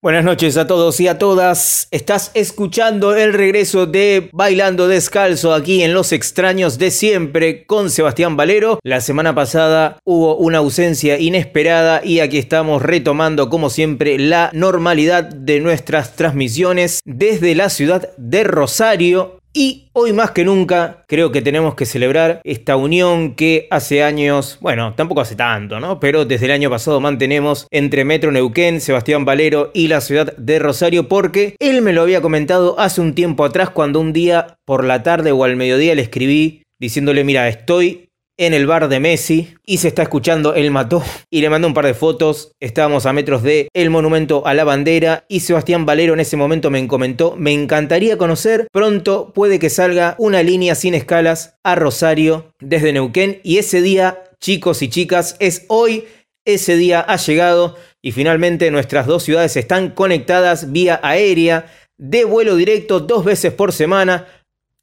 Buenas noches a todos y a todas. Estás escuchando el regreso de Bailando Descalzo aquí en Los Extraños de Siempre con Sebastián Valero. La semana pasada hubo una ausencia inesperada y aquí estamos retomando como siempre la normalidad de nuestras transmisiones desde la ciudad de Rosario y hoy más que nunca creo que tenemos que celebrar esta unión que hace años, bueno, tampoco hace tanto, ¿no? Pero desde el año pasado mantenemos entre Metro Neuquén, Sebastián Valero y la ciudad de Rosario porque él me lo había comentado hace un tiempo atrás cuando un día por la tarde o al mediodía le escribí diciéndole, mira, estoy en el bar de Messi y se está escuchando El Mató y le mandó un par de fotos. Estábamos a metros de el monumento a la bandera y Sebastián Valero en ese momento me comentó, me encantaría conocer, pronto puede que salga una línea sin escalas a Rosario desde Neuquén y ese día, chicos y chicas, es hoy, ese día ha llegado y finalmente nuestras dos ciudades están conectadas vía aérea de vuelo directo dos veces por semana.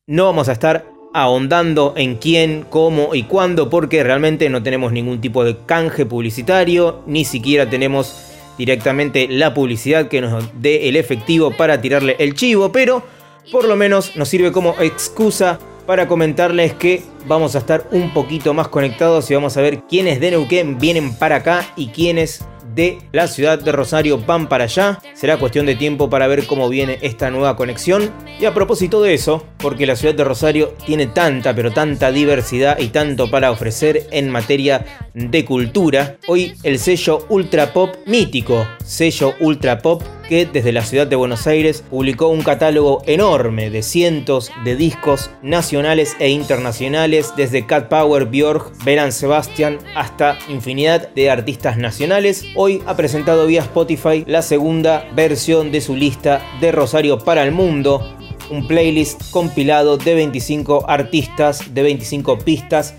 No vamos a estar ahondando en quién, cómo y cuándo, porque realmente no tenemos ningún tipo de canje publicitario, ni siquiera tenemos directamente la publicidad que nos dé el efectivo para tirarle el chivo, pero por lo menos nos sirve como excusa para comentarles que vamos a estar un poquito más conectados y vamos a ver quiénes de Neuquén vienen para acá y quiénes de la ciudad de Rosario van para allá. Será cuestión de tiempo para ver cómo viene esta nueva conexión. Y a propósito de eso, porque la ciudad de Rosario tiene tanta, pero tanta diversidad y tanto para ofrecer en materia de cultura, hoy el sello Ultra Pop mítico, sello Ultra Pop que desde la ciudad de Buenos Aires publicó un catálogo enorme de cientos de discos nacionales e internacionales, desde Cat Power, Björk, Beran Sebastian hasta infinidad de artistas nacionales. Hoy ha presentado vía Spotify la segunda versión de su lista de Rosario para el Mundo, un playlist compilado de 25 artistas, de 25 pistas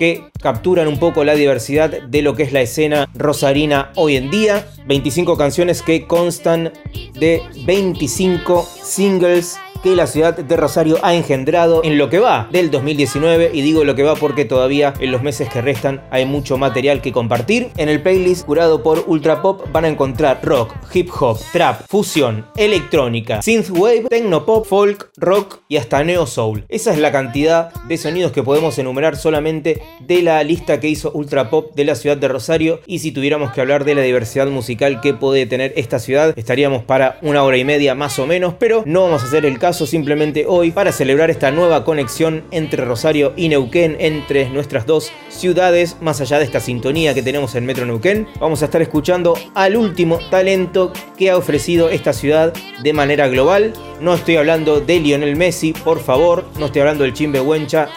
que capturan un poco la diversidad de lo que es la escena rosarina hoy en día. 25 canciones que constan de 25 singles que la ciudad de Rosario ha engendrado en lo que va del 2019 y digo lo que va porque todavía en los meses que restan hay mucho material que compartir. En el playlist curado por Ultra Pop van a encontrar rock, hip hop, trap, fusión, electrónica, synthwave, pop, folk, rock y hasta neo soul. Esa es la cantidad de sonidos que podemos enumerar solamente de la lista que hizo Ultra Pop de la ciudad de Rosario y si tuviéramos que hablar de la diversidad musical que puede tener esta ciudad estaríamos para una hora y media más o menos, pero no vamos a hacer el caso simplemente hoy para celebrar esta nueva conexión entre Rosario y Neuquén, entre nuestras dos ciudades, más allá de esta sintonía que tenemos en Metro Neuquén. Vamos a estar escuchando al último talento que ha ofrecido esta ciudad de manera global. No estoy hablando de Lionel Messi, por favor, no estoy hablando del Chimbe Huencha,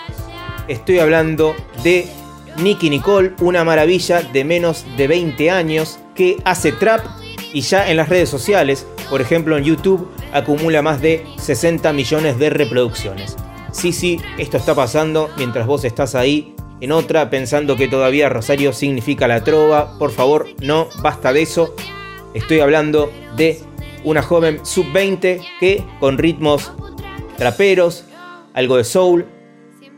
estoy hablando de Nicky Nicole, una maravilla de menos de 20 años que hace trap y ya en las redes sociales, por ejemplo en YouTube, acumula más de 60 millones de reproducciones. Sí, sí, esto está pasando mientras vos estás ahí en otra pensando que todavía Rosario significa la trova. Por favor, no, basta de eso. Estoy hablando de una joven sub-20 que con ritmos traperos, algo de soul,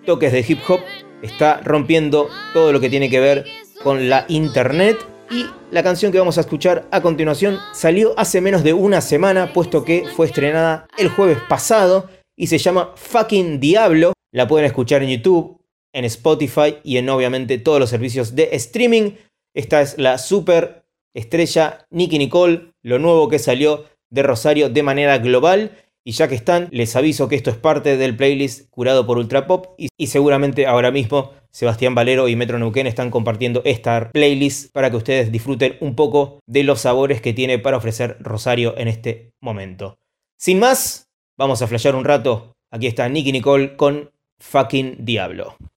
toques de hip hop, está rompiendo todo lo que tiene que ver con la internet y la canción que vamos a escuchar a continuación salió hace menos de una semana, puesto que fue estrenada el jueves pasado y se llama Fucking Diablo. La pueden escuchar en YouTube, en Spotify y en obviamente todos los servicios de streaming. Esta es la super estrella Nicky Nicole, lo nuevo que salió de Rosario de manera global. Y ya que están, les aviso que esto es parte del playlist curado por Ultra Pop y, y seguramente ahora mismo Sebastián Valero y Metro Neuquén están compartiendo esta playlist para que ustedes disfruten un poco de los sabores que tiene para ofrecer Rosario en este momento. Sin más, vamos a flashear un rato. Aquí está Nicky Nicole con Fucking Diablo.